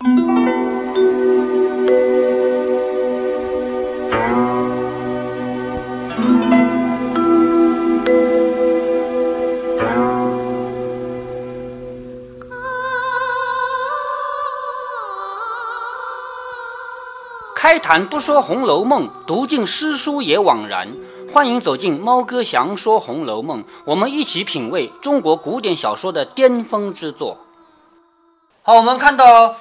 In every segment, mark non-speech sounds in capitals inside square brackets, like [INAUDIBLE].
开谈不说《红楼梦》，读尽诗书也枉然。欢迎走进猫哥祥说《红楼梦》，我们一起品味中国古典小说的巅峰之作。好，我们看到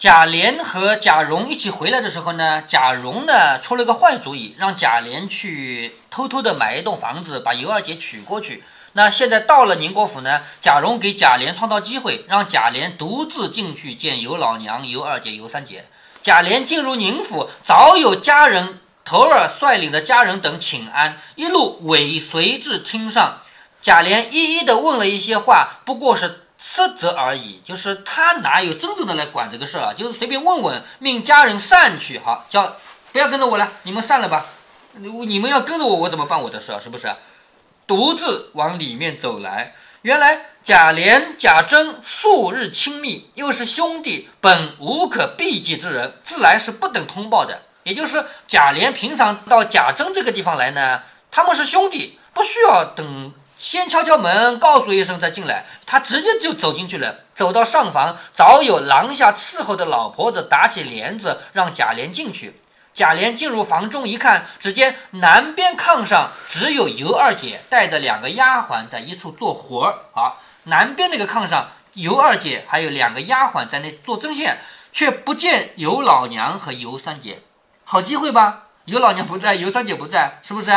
贾琏和贾蓉一起回来的时候呢，贾蓉呢出了个坏主意，让贾琏去偷偷的买一栋房子，把尤二姐娶过去。那现在到了宁国府呢，贾蓉给贾琏创造机会，让贾琏独自进去见尤老娘、尤二姐、尤三姐。贾琏进入宁府，早有家人头儿率领的家人等请安，一路尾随至厅上。贾琏一一的问了一些话，不过是斥责而已，就是他哪有真正的来管这个事儿啊？就是随便问问，命家人散去，好叫不要跟着我了，你们散了吧。你们要跟着我，我怎么办我的事儿？是不是？独自往里面走来。原来贾琏、贾珍素日亲密，又是兄弟，本无可避忌之人，自来是不等通报的。也就是贾琏平常到贾珍这个地方来呢，他们是兄弟，不需要等先敲敲门，告诉一声再进来，他直接就走进去了。走到上房，早有廊下伺候的老婆子打起帘子，让贾琏进去。贾琏进入房中一看，只见南边炕上只有尤二姐带着两个丫鬟在一处做活儿。啊，南边那个炕上，尤二姐还有两个丫鬟在那做针线，却不见尤老娘和尤三姐。好机会吧？尤老娘不在，尤三姐不在，是不是？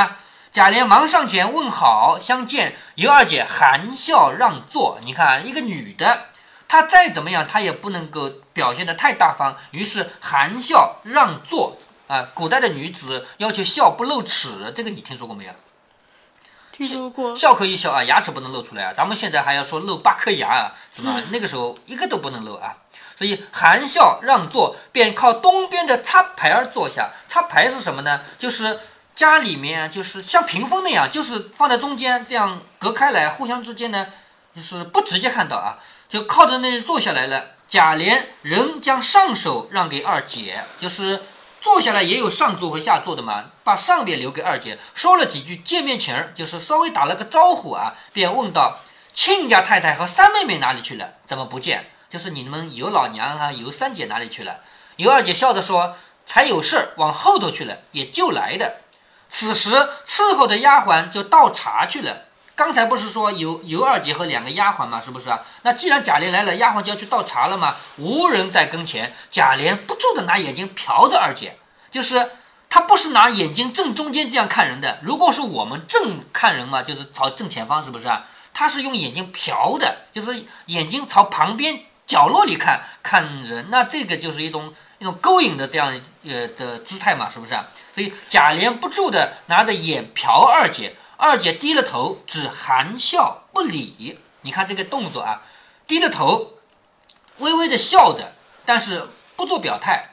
贾琏忙上前问好，相见，尤二姐含笑让座。你看，一个女的，她再怎么样，她也不能够表现得太大方，于是含笑让座。啊，古代的女子要求笑不露齿，这个你听说过没有？听说过。笑可以笑啊，牙齿不能露出来啊。咱们现在还要说露八颗牙啊，是吧？那个时候一个都不能露啊。所以含笑让座，便靠东边的插牌儿坐下。插牌是什么呢？就是家里面就是像屏风那样，就是放在中间，这样隔开来，互相之间呢，就是不直接看到啊，就靠着那坐下来了。贾琏仍将上手让给二姐，就是。坐下来也有上座和下座的嘛，把上边留给二姐，说了几句见面情儿，就是稍微打了个招呼啊，便问道：“亲家太太和三妹妹哪里去了？怎么不见？就是你们尤老娘啊，尤三姐哪里去了？”尤二姐笑着说：“才有事往后头去了，也就来的。”此时伺候的丫鬟就倒茶去了。刚才不是说有尤二姐和两个丫鬟吗？是不是啊？那既然贾琏来了，丫鬟就要去倒茶了嘛。无人在跟前，贾琏不住的拿眼睛瞟着二姐，就是他不是拿眼睛正中间这样看人的。如果是我们正看人嘛，就是朝正前方，是不是啊？他是用眼睛瞟的，就是眼睛朝旁边角落里看看人。那这个就是一种一种勾引的这样呃的姿态嘛，是不是啊？所以贾琏不住的拿着眼瞟二姐。二姐低了头，只含笑不理。你看这个动作啊，低着头，微微的笑着，但是不做表态，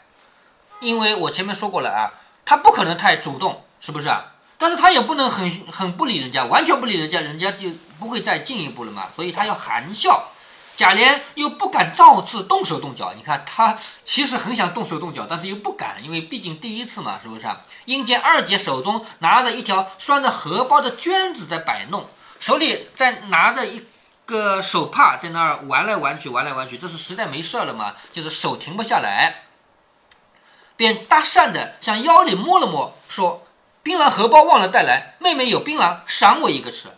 因为我前面说过了啊，他不可能太主动，是不是啊？但是他也不能很很不理人家，完全不理人家，人家就不会再进一步了嘛。所以他要含笑。贾琏又不敢造次动手动脚，你看他其实很想动手动脚，但是又不敢，因为毕竟第一次嘛，是不是啊？因见二姐手中拿着一条拴着荷包的绢子在摆弄，手里在拿着一个手帕在那儿玩来玩去，玩来玩去，这是实在没事了嘛，就是手停不下来，便搭讪的向腰里摸了摸，说：“槟榔荷包忘了带来，妹妹有槟榔，赏我一个吃。”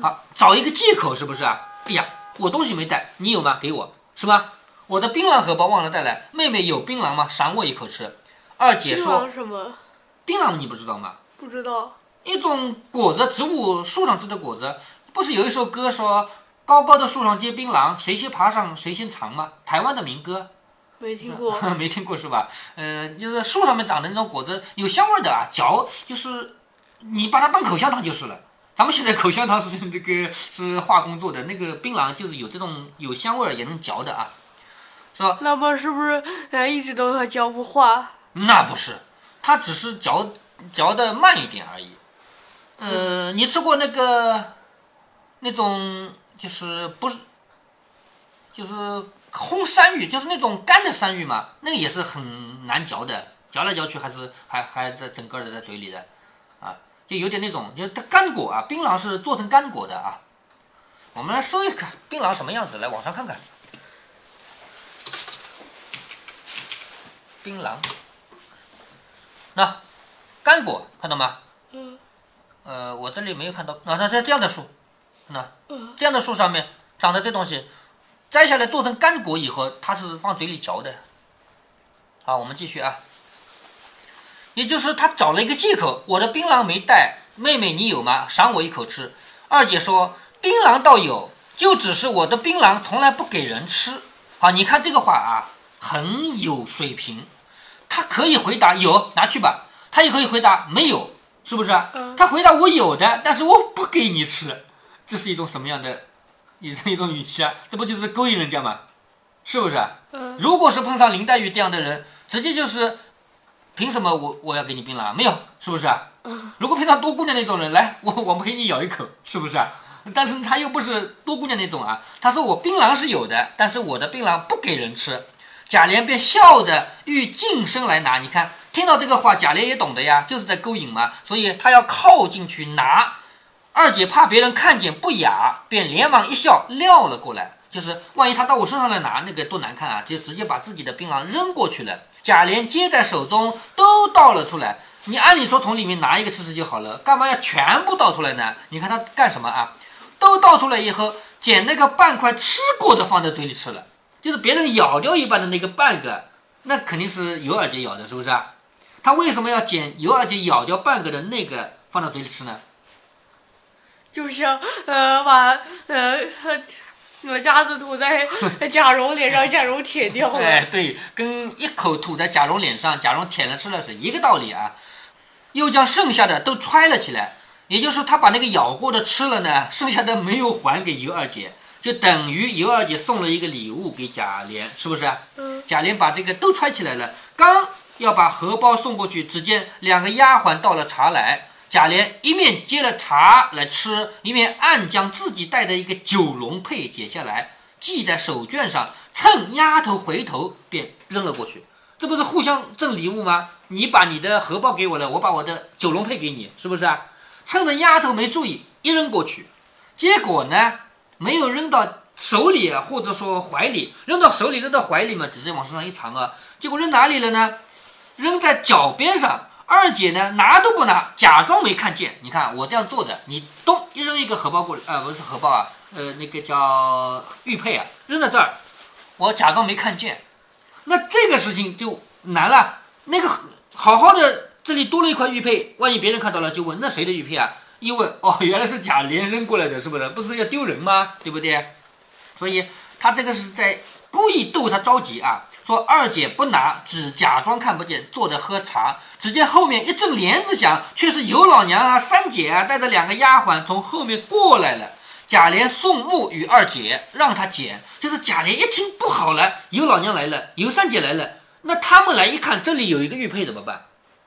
好，找一个借口是不是啊？哎呀。我东西没带，你有吗？给我，是吧？我的槟榔荷包忘了带来。妹妹有槟榔吗？赏我一口吃。二姐说什么？槟榔你不知道吗？不知道。一种果子，植物树上结的果子。不是有一首歌说“高高的树上结槟榔，谁先爬上谁先尝”吗？台湾的民歌。没听过。[LAUGHS] 没听过是吧？嗯，就是树上面长的那种果子，有香味的啊，嚼就是你把它当口香糖就是了。咱们现在口香糖是那个 [LAUGHS] 是化工做的，那个槟榔就是有这种有香味儿也能嚼的啊，是吧？那么是不是呃一直都嚼不化？那不是，它只是嚼嚼的慢一点而已。呃，你吃过那个那种就是不是就是烘山芋，就是那种干的山芋嘛，那个也是很难嚼的，嚼来嚼去还是还还在整个的在嘴里的，啊，就有点那种，就它干果啊，槟榔是做成干果的啊。我们来搜一看槟榔什么样子，来网上看看。槟榔，那干果看到吗？嗯呃，我这里没有看到。啊，那这这样的树，那嗯这样的树上面长的这东西，摘下来做成干果以后，它是放嘴里嚼的。好，我们继续啊。也就是他找了一个借口，我的槟榔没带，妹妹你有吗？赏我一口吃。二姐说槟榔倒有，就只是我的槟榔从来不给人吃。好，你看这个话啊，很有水平。他可以回答有，拿去吧。他也可以回答没有，是不是？嗯他回答我有的，但是我不给你吃，这是一种什么样的一一种语气啊？这不就是勾引人家吗？是不是？嗯如果是碰上林黛玉这样的人，直接就是凭什么我我要给你槟榔？没有，是不是？如果碰到多姑娘那种人，来 [LAUGHS] 我我们给你咬一口，是不是？但是他又不是多姑娘那种啊，他说我槟榔是有的，但是我的槟榔不给人吃。贾琏便笑着欲近身来拿，你看听到这个话，贾琏也懂得呀，就是在勾引嘛，所以他要靠进去拿。二姐怕别人看见不雅，便连忙一笑撂了过来。就是万一他到我身上来拿，那个多难看啊！就直接把自己的槟榔扔过去了。贾琏接在手中，都倒了出来。你按理说从里面拿一个吃吃就好了，干嘛要全部倒出来呢？你看他干什么啊？都倒出来以后，捡那个半块吃过的放在嘴里吃了，就是别人咬掉一半的那个半个，那肯定是尤二姐咬的，是不是啊？他为什么要捡尤二姐咬掉半个的那个放到嘴里吃呢？就像呃把呃哪渣子吐在 [LAUGHS] 贾蓉脸上，贾蓉舔掉了。哎，对，跟一口吐在贾蓉脸上，贾蓉舔了吃了是一个道理啊。又将剩下的都揣了起来，也就是他把那个咬过的吃了呢，剩下的没有还给尤二姐，就等于尤二姐送了一个礼物给贾琏，是不是？嗯贾琏把这个都揣起来了，刚要把荷包送过去，只见两个丫鬟倒了茶来。贾琏一面接了茶来吃，一面暗将自己带的一个九龙佩解下来，系在手绢上，趁丫头回头便扔了过去。这不是互相赠礼物吗？你把你的荷包给我了，我把我的九龙佩给你，是不是啊？趁着丫头没注意，一扔过去，结果呢，没有扔到手里啊，或者说怀里，扔到手里，扔到怀里嘛，直接往身上一藏啊，结果扔哪里了呢？扔在脚边上。二姐呢，拿都不拿，假装没看见。你看我这样做的，你咚一扔一个荷包过来，啊、不是荷包啊，呃，那个叫玉佩啊，扔在这儿，我假装没看见。那这个事情就难了。那个好好的，这里多了一块玉佩，万一别人看到了，就问那谁的玉佩啊？一问，哦，原来是贾琏扔过来的，是不是？不是要丢人吗？对不对？所以他这个是在故意逗他着急啊。说二姐不拿，只假装看不见，坐着喝茶。只见后面一阵帘子响，却是尤老娘啊、三姐啊带着两个丫鬟从后面过来了。贾琏送木与二姐，让他捡。就是贾琏一听不好了，尤老娘来了，尤三姐来了，那他们来一看，这里有一个玉佩怎么办？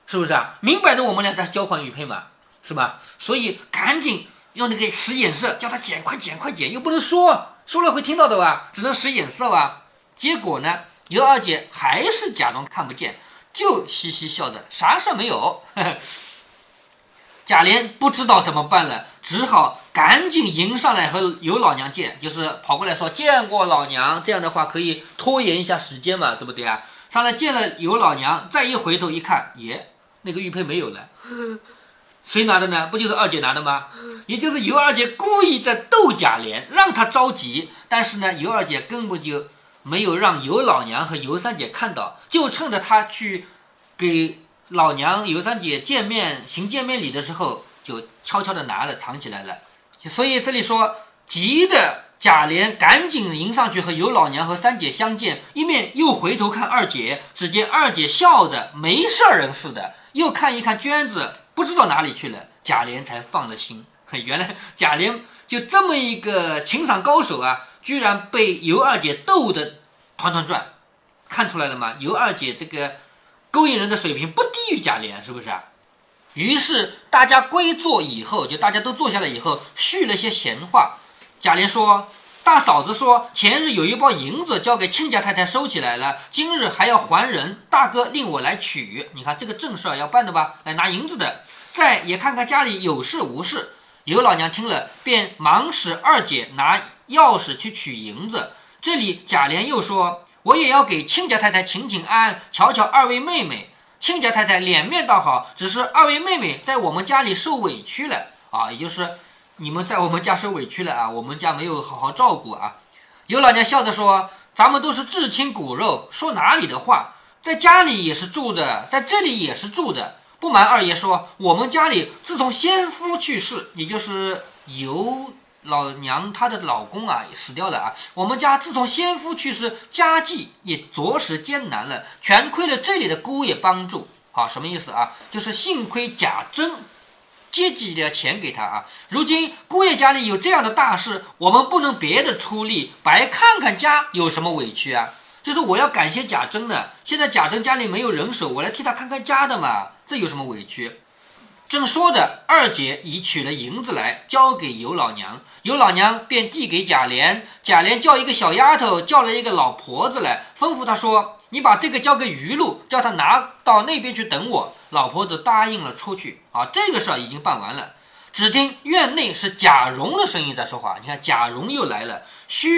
是不是啊？明摆着我们俩在交换玉佩嘛，是吧？所以赶紧用那个使眼色，叫他捡，快捡，快捡，又不能说，说了会听到的吧？只能使眼色吧。结果呢，尤二姐还是假装看不见，就嘻嘻笑着，啥事儿没有。[LAUGHS] 贾琏不知道怎么办了，只好赶紧迎上来和尤老娘见，就是跑过来说见过老娘，这样的话可以拖延一下时间嘛，对不对啊？上来见了尤老娘，再一回头一看，耶，那个玉佩没有了，谁拿的呢？不就是二姐拿的吗？也就是尤二姐故意在逗贾琏，让他着急，但是呢，尤二姐根本就没有让尤老娘和尤三姐看到，就趁着他去给老娘尤三姐见面行见面礼的时候，就悄悄的拿了藏起来了。所以这里说急的贾琏赶紧迎上去和尤老娘和三姐相见，一面又回头看二姐，只见二姐笑着没事儿人似的，又看一看娟子，不知道哪里去了，贾琏才放了心。[LAUGHS] 原来贾琏就这么一个情场高手啊，居然被尤二姐逗得团团转，看出来了吗？尤二姐这个勾引人的水平不低于贾琏，是不是啊？于是大家归坐以后，就大家都坐下来以后，叙了些闲话。贾琏说：“大嫂子说，前日有一包银子交给亲家太太收起来了，今日还要还人。大哥令我来取，你看这个正事儿要办的吧？来拿银子的。再也看看家里有事无事。尤老娘听了，便忙使二姐拿钥匙去取银子。这里贾琏又说，我也要给亲家太太请请安，瞧瞧二位妹妹。亲家太太脸面倒好，只是二位妹妹在我们家里受委屈了啊，也就是你们在我们家受委屈了啊，我们家没有好好照顾啊。尤老娘笑着说：“咱们都是至亲骨肉，说哪里的话，在家里也是住着，在这里也是住着。不瞒二爷说，我们家里自从先夫去世，也就是尤。”老娘她的老公啊死掉了啊！我们家自从先夫去世，家计也着实艰难了，全亏了这里的姑爷帮助。好，什么意思啊？就是幸亏贾珍借几点钱给他啊！如今姑爷家里有这样的大事，我们不能别的出力，白看看家有什么委屈啊？就是我要感谢贾珍的，现在贾珍家里没有人手，我来替他看看家的嘛，这有什么委屈？正说着，二姐已取了银子来，交给尤老娘。尤老娘便递给贾琏，贾琏叫一个小丫头，叫了一个老婆子来，吩咐她说：“你把这个交给余禄，叫他拿到那边去等我。”老婆子答应了出去。啊，这个事儿已经办完了。只听院内是贾蓉的声音在说话。你看，贾蓉又来了。须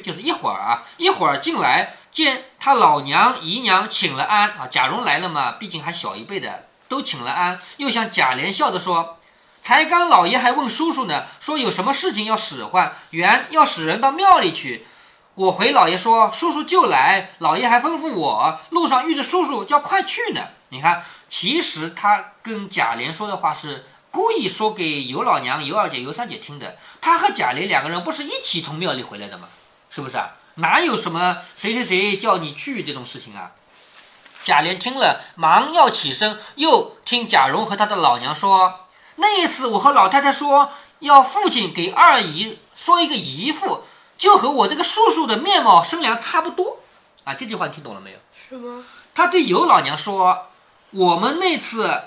臾，就是一会儿啊，一会儿进来，见他老娘姨娘请了安。啊，贾蓉来了嘛，毕竟还小一辈的。都请了安，又向贾琏笑着说：“才刚老爷还问叔叔呢，说有什么事情要使唤，原要使人到庙里去。我回老爷说，叔叔就来，老爷还吩咐我路上遇着叔叔，叫快去呢。你看，其实他跟贾琏说的话是故意说给尤老娘、尤二姐、尤三姐听的。他和贾琏两个人不是一起从庙里回来的吗？是不是啊？哪有什么谁谁谁叫你去这种事情啊？”贾琏听了，忙要起身，又听贾蓉和他的老娘说：“那一次我和老太太说，要父亲给二姨说一个姨父，就和我这个叔叔的面貌生量差不多。”啊，这句话你听懂了没有？是吗？他对尤老娘说：“我们那次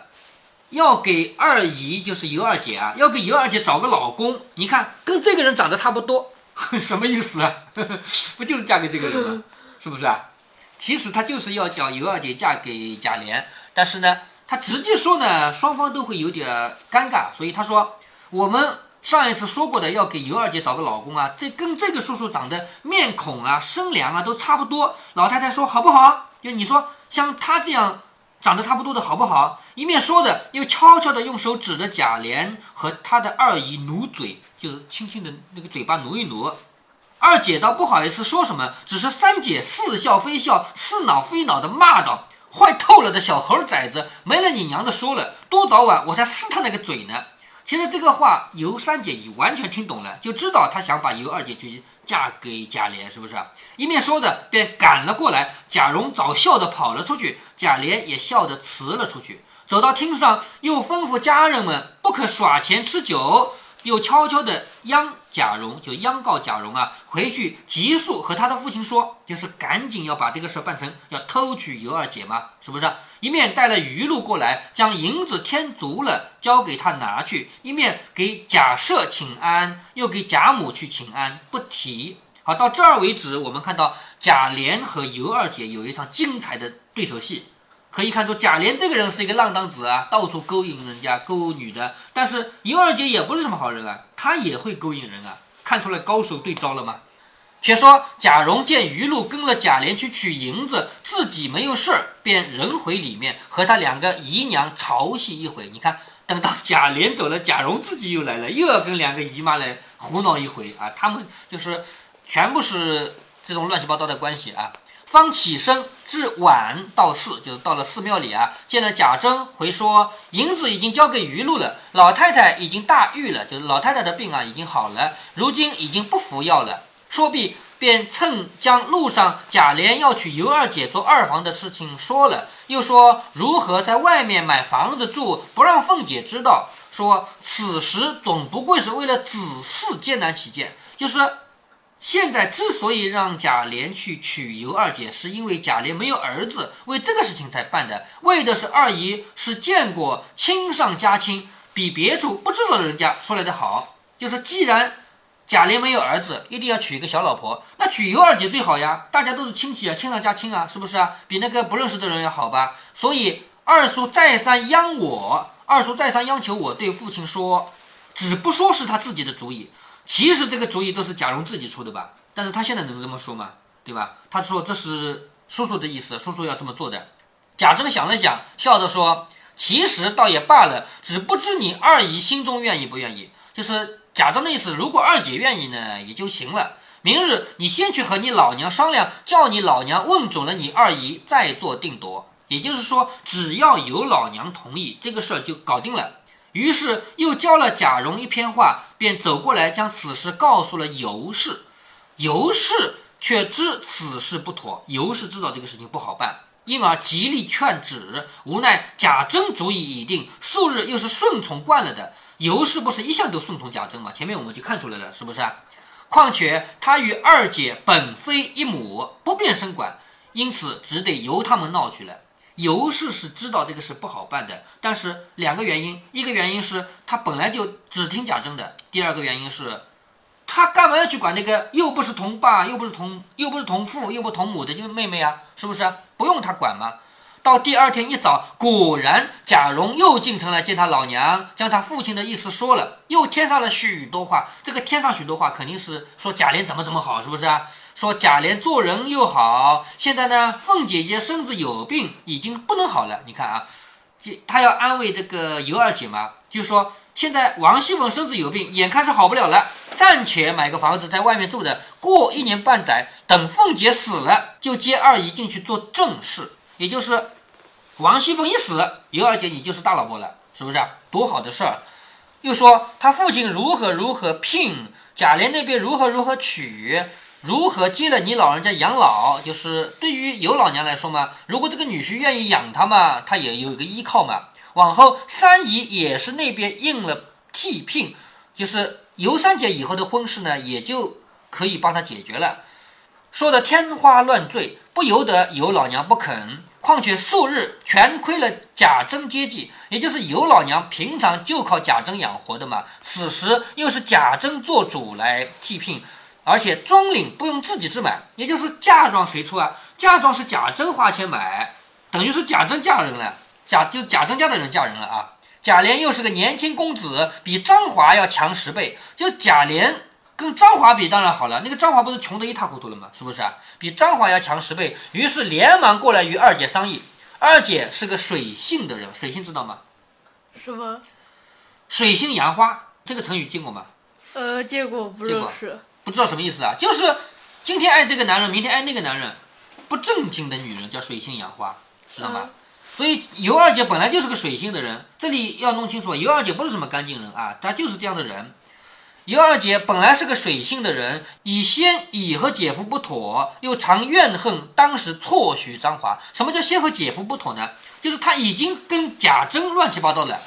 要给二姨，就是尤二姐啊，要给尤二姐找个老公，你看跟这个人长得差不多，[LAUGHS] 什么意思啊？[LAUGHS] 不就是嫁给这个人吗？是不是啊？”其实他就是要叫尤二姐嫁给贾琏，但是呢，他直接说呢，双方都会有点尴尬，所以他说，我们上一次说过的，要给尤二姐找个老公啊，这跟这个叔叔长得面孔啊、身量啊都差不多。老太太说好不好？就你说像他这样长得差不多的好不好？一面说的，又悄悄的用手指着贾琏和他的二姨努嘴，就是轻轻的那个嘴巴努一努。二姐倒不好意思说什么，只是三姐似笑非笑、似恼非恼的骂道：“坏透了的小猴崽子，没了你娘的说了，多早晚我才撕他那个嘴呢！”其实这个话尤三姐已完全听懂了，就知道他想把尤二姐去嫁给贾琏，是不是？一面说着，便赶了过来。贾蓉早笑着跑了出去，贾琏也笑着辞了出去，走到厅上，又吩咐家人们不可耍钱吃酒。又悄悄地央贾蓉，就央告贾蓉啊，回去急速和他的父亲说，就是赶紧要把这个事办成，要偷取尤二姐嘛，是不是？一面带了余禄过来，将银子添足了，交给他拿去；一面给贾赦请安，又给贾母去请安，不提。好，到这儿为止，我们看到贾琏和尤二姐有一场精彩的对手戏。可以看出，贾琏这个人是一个浪荡子啊，到处勾引人家、勾女的。但是尤二姐也不是什么好人啊，她也会勾引人啊，看出来高手对招了吗？却说贾蓉见余禄跟了贾琏去取银子，自己没有事儿，便人回里面和他两个姨娘调戏一回。你看，等到贾琏走了，贾蓉自己又来了，又要跟两个姨妈来胡闹一回啊。他们就是全部是这种乱七八糟的关系啊。方起身至晚到寺，就是到了寺庙里啊，见了贾珍，回说银子已经交给余禄了，老太太已经大愈了，就是老太太的病啊已经好了，如今已经不服药了。说毕，便趁将路上贾琏要娶尤二姐做二房的事情说了，又说如何在外面买房子住，不让凤姐知道。说此时总不会是为了子嗣艰难起见，就是。现在之所以让贾琏去娶尤二姐，是因为贾琏没有儿子，为这个事情才办的，为的是二姨是见过亲上加亲，比别处不知道的人家说来的好。就是既然贾琏没有儿子，一定要娶一个小老婆，那娶尤二姐最好呀，大家都是亲戚啊，亲上加亲啊，是不是啊？比那个不认识的人要好吧？所以二叔再三央我，二叔再三央求我对父亲说，只不说是他自己的主意，其实这个主意都是贾蓉自己出的吧？但是他现在能这么说吗？对吧？他说这是叔叔的意思，叔叔要这么做的。贾珍想了想，笑着说：“其实倒也罢了，只不知你二姨心中愿意不愿意。”就是贾珍的意思，如果二姐愿意呢，也就行了。明日你先去和你老娘商量，叫你老娘问准了你二姨，再做定夺。也就是说，只要有老娘同意，这个事儿就搞定了。于是又教了贾蓉一篇话，便走过来将此事告诉了尤氏。尤氏却知此事不妥，尤氏知道这个事情不好办。因而极力劝止，无奈贾珍主意已定，素日又是顺从惯了的，尤氏不是一向都顺从贾珍吗？前面我们就看出来了，是不是？况且他与二姐本非一母，不便生管，因此只得由他们闹去了。尤氏是知道这个事不好办的，但是两个原因，一个原因是他本来就只听贾珍的，第二个原因是。他干嘛要去管那个又不是同爸又不是同又不是同父又不同母的就是妹妹啊？是不是？不用他管吗？到第二天一早，果然贾蓉又进城来见他老娘，将他父亲的意思说了，又添上了许多话。这个添上许多话，肯定是说贾琏怎么怎么好，是不是啊？说贾琏做人又好，现在呢，凤姐姐身子有病，已经不能好了。你看啊，他要安慰这个尤二姐嘛，就说。现在王熙凤身子有病，眼看是好不了了，暂且买个房子在外面住着，过一年半载，等凤姐死了，就接二姨进去做正事。也就是王熙凤一死，尤二姐你就是大老婆了，是不是啊？多好的事儿！又说他父亲如何如何聘，贾琏那边如何如何娶，如何接了你老人家养老。就是对于尤老娘来说嘛，如果这个女婿愿意养她嘛，她也有一个依靠嘛。往后三姨也是那边应了替聘，就是尤三姐以后的婚事呢，也就可以帮她解决了。说的天花乱坠，不由得尤老娘不肯。况且素日全亏了贾珍接济，也就是尤老娘平常就靠贾珍养活的嘛。此时又是贾珍做主来替聘，而且中领不用自己置买，也就是嫁妆谁出啊？嫁妆是贾珍花钱买，等于是贾珍嫁人了。贾就贾珍家的人嫁人了啊！贾琏又是个年轻公子，比张华要强十倍。就贾琏跟张华比，当然好了。那个张华不是穷得一塌糊涂了吗？是不是啊？比张华要强十倍。于是连忙过来与二姐商议。二姐是个水性的人，水性知道吗？什么？水性杨花这个成语见过吗？呃，见过，不认识。不知道什么意思啊？就是今天爱这个男人，明天爱那个男人，不正经的女人叫水性杨花，知道吗？所以尤二姐本来就是个水性的人，这里要弄清楚，尤二姐不是什么干净人啊，她就是这样的人。尤二姐本来是个水性的人，以先乙和姐夫不妥，又常怨恨当时错许张华。什么叫先和姐夫不妥呢？就是他已经跟贾珍乱七八糟了，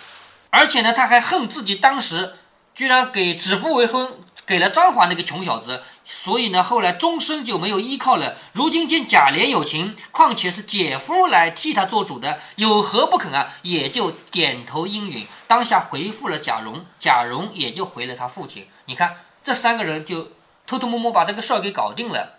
而且呢，他还恨自己当时居然给指腹为婚。给了张华那个穷小子，所以呢，后来终身就没有依靠了。如今见贾琏有情，况且是姐夫来替他做主的，有何不肯啊？也就点头应允，当下回复了贾蓉，贾蓉也就回了他父亲。你看，这三个人就偷偷摸摸把这个事儿给搞定了。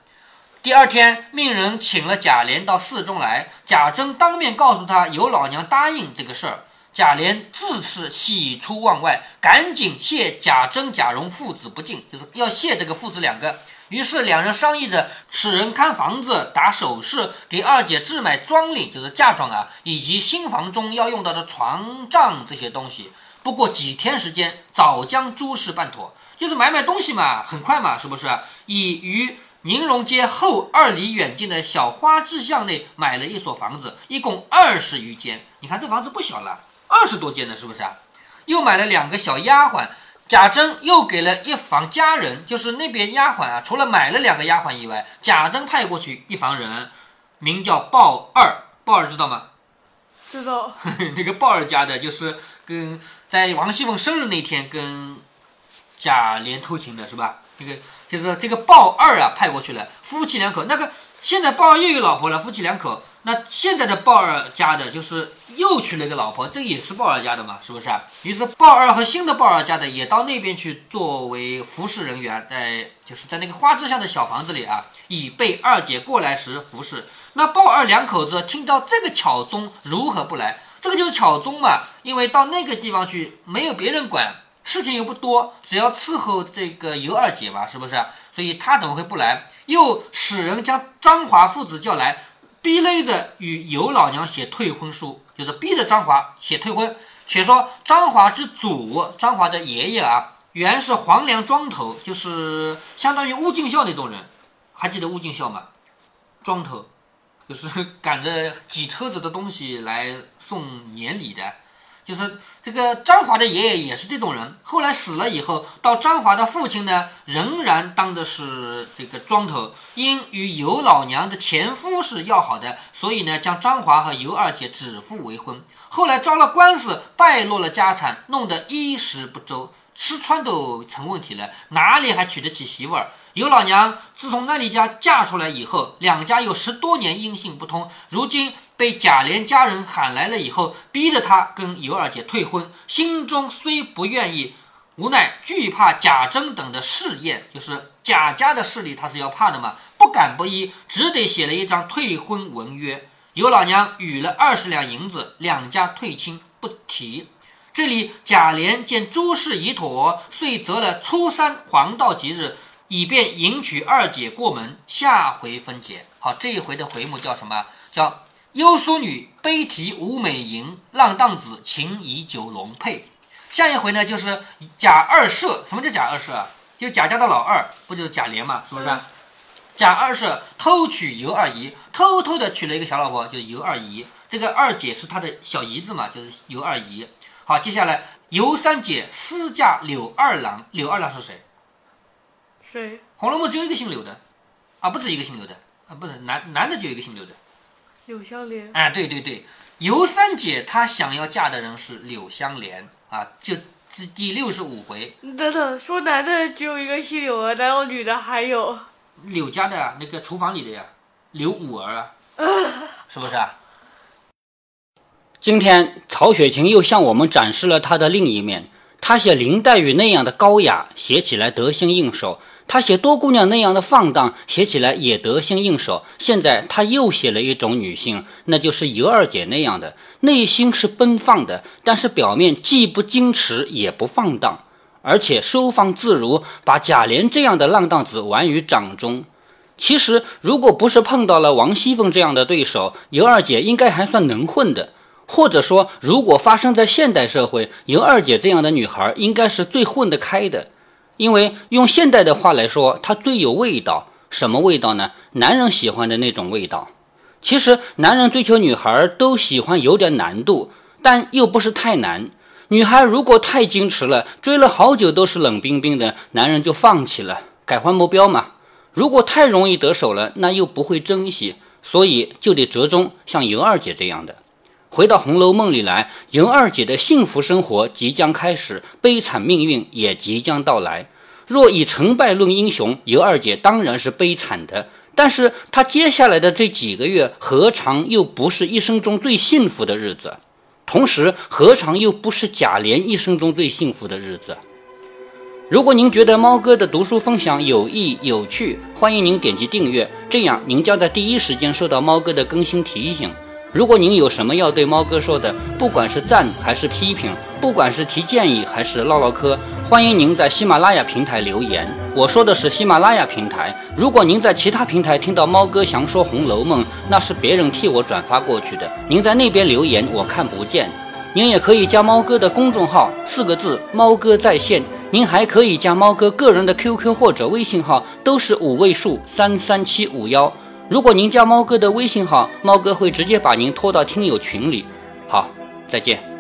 第二天，命人请了贾琏到寺中来，贾珍当面告诉他，有老娘答应这个事儿。贾琏自是喜出望外，赶紧谢贾珍、贾蓉父子不敬，就是要谢这个父子两个。于是两人商议着，使人看房子、打首饰，给二姐置买妆领，就是嫁妆啊，以及新房中要用到的床帐这些东西。不过几天时间，早将诸事办妥，就是买买东西嘛，很快嘛，是不是？已于宁荣街后二里远近的小花志巷内买了一所房子，一共二十余间。你看这房子不小了。二十多间呢，是不是啊？又买了两个小丫鬟，贾珍又给了一房家人，就是那边丫鬟啊。除了买了两个丫鬟以外，贾珍派过去一房人，名叫鲍二。鲍二知道吗？知道。[LAUGHS] 那个鲍二家的，就是跟在王熙凤生日那天跟贾琏偷情的，是吧？这个就是这个鲍二啊，派过去了，夫妻两口。那个现在鲍二又有老婆了，夫妻两口。那现在的鲍二家的就是又娶了一个老婆，这也是鲍二家的嘛，是不是？于是鲍二和新的鲍二家的也到那边去作为服侍人员，在就是在那个花枝巷的小房子里啊，以备二姐过来时服侍。那鲍二两口子听到这个巧宗如何不来？这个就是巧宗嘛，因为到那个地方去没有别人管，事情又不多，只要伺候这个尤二姐嘛，是不是？所以他怎么会不来？又使人将张华父子叫来。逼勒着与尤老娘写退婚书，就是逼着张华写退婚。且说张华之祖，张华的爷爷啊，原是黄梁庄头，就是相当于乌敬孝那种人。还记得乌敬孝吗？庄头，就是赶着挤车子的东西来送年礼的。就是这个张华的爷爷也是这种人，后来死了以后，到张华的父亲呢，仍然当的是这个庄头。因与尤老娘的前夫是要好的，所以呢，将张华和尤二姐指腹为婚。后来招了官司，败落了家产，弄得衣食不周。吃穿都成问题了，哪里还娶得起媳妇儿？尤老娘自从那里家嫁出来以后，两家有十多年音信不通。如今被贾琏家人喊来了以后，逼着她跟尤二姐退婚，心中虽不愿意，无奈惧怕贾珍等的试验，就是贾家的势力，他是要怕的嘛，不敢不依，只得写了一张退婚文约。尤老娘予了二十两银子，两家退亲不提。这里贾琏见诸事已妥，遂择了初三黄道吉日，以便迎娶二姐过门。下回分解。好，这一回的回目叫什么？叫优淑女悲啼吴美莹，浪荡子情以九龙配。下一回呢，就是贾二舍。什么叫贾二舍啊？就贾家的老二，不就是贾琏嘛？是不是？贾二舍偷娶尤二姨，偷偷的娶了一个小老婆，就是尤二姨。这个二姐是他的小姨子嘛，就是尤二姨。好，接下来尤三姐私嫁柳二郎，柳二郎是谁？谁？《红楼梦》只有一个姓柳的，啊，不止一个姓柳的，啊，不是男男的就有一个姓柳的。柳香莲。哎，对对对，尤三姐她想要嫁的人是柳香莲啊，就第第六十五回。等等，说男的只有一个姓柳啊，难道女的还有？柳家的呀，那个厨房里的呀，柳五儿啊，[LAUGHS] 是不是啊？今天曹雪芹又向我们展示了他的另一面。他写林黛玉那样的高雅，写起来得心应手；他写多姑娘那样的放荡，写起来也得心应手。现在他又写了一种女性，那就是尤二姐那样的，内心是奔放的，但是表面既不矜持也不放荡，而且收放自如，把贾琏这样的浪荡子玩于掌中。其实，如果不是碰到了王熙凤这样的对手，尤二姐应该还算能混的。或者说，如果发生在现代社会，尤二姐这样的女孩应该是最混得开的，因为用现代的话来说，她最有味道。什么味道呢？男人喜欢的那种味道。其实，男人追求女孩都喜欢有点难度，但又不是太难。女孩如果太矜持了，追了好久都是冷冰冰的，男人就放弃了，改换目标嘛。如果太容易得手了，那又不会珍惜，所以就得折中，像尤二姐这样的。回到《红楼梦》里来，尤二姐的幸福生活即将开始，悲惨命运也即将到来。若以成败论英雄，尤二姐当然是悲惨的。但是她接下来的这几个月，何尝又不是一生中最幸福的日子？同时，何尝又不是贾琏一生中最幸福的日子？如果您觉得猫哥的读书分享有益有趣，欢迎您点击订阅，这样您将在第一时间收到猫哥的更新提醒。如果您有什么要对猫哥说的，不管是赞还是批评，不管是提建议还是唠唠嗑，欢迎您在喜马拉雅平台留言。我说的是喜马拉雅平台。如果您在其他平台听到猫哥想说《红楼梦》，那是别人替我转发过去的，您在那边留言我看不见。您也可以加猫哥的公众号，四个字“猫哥在线”。您还可以加猫哥个人的 QQ 或者微信号，都是五位数三三七五幺。如果您加猫哥的微信号，猫哥会直接把您拖到听友群里。好，再见。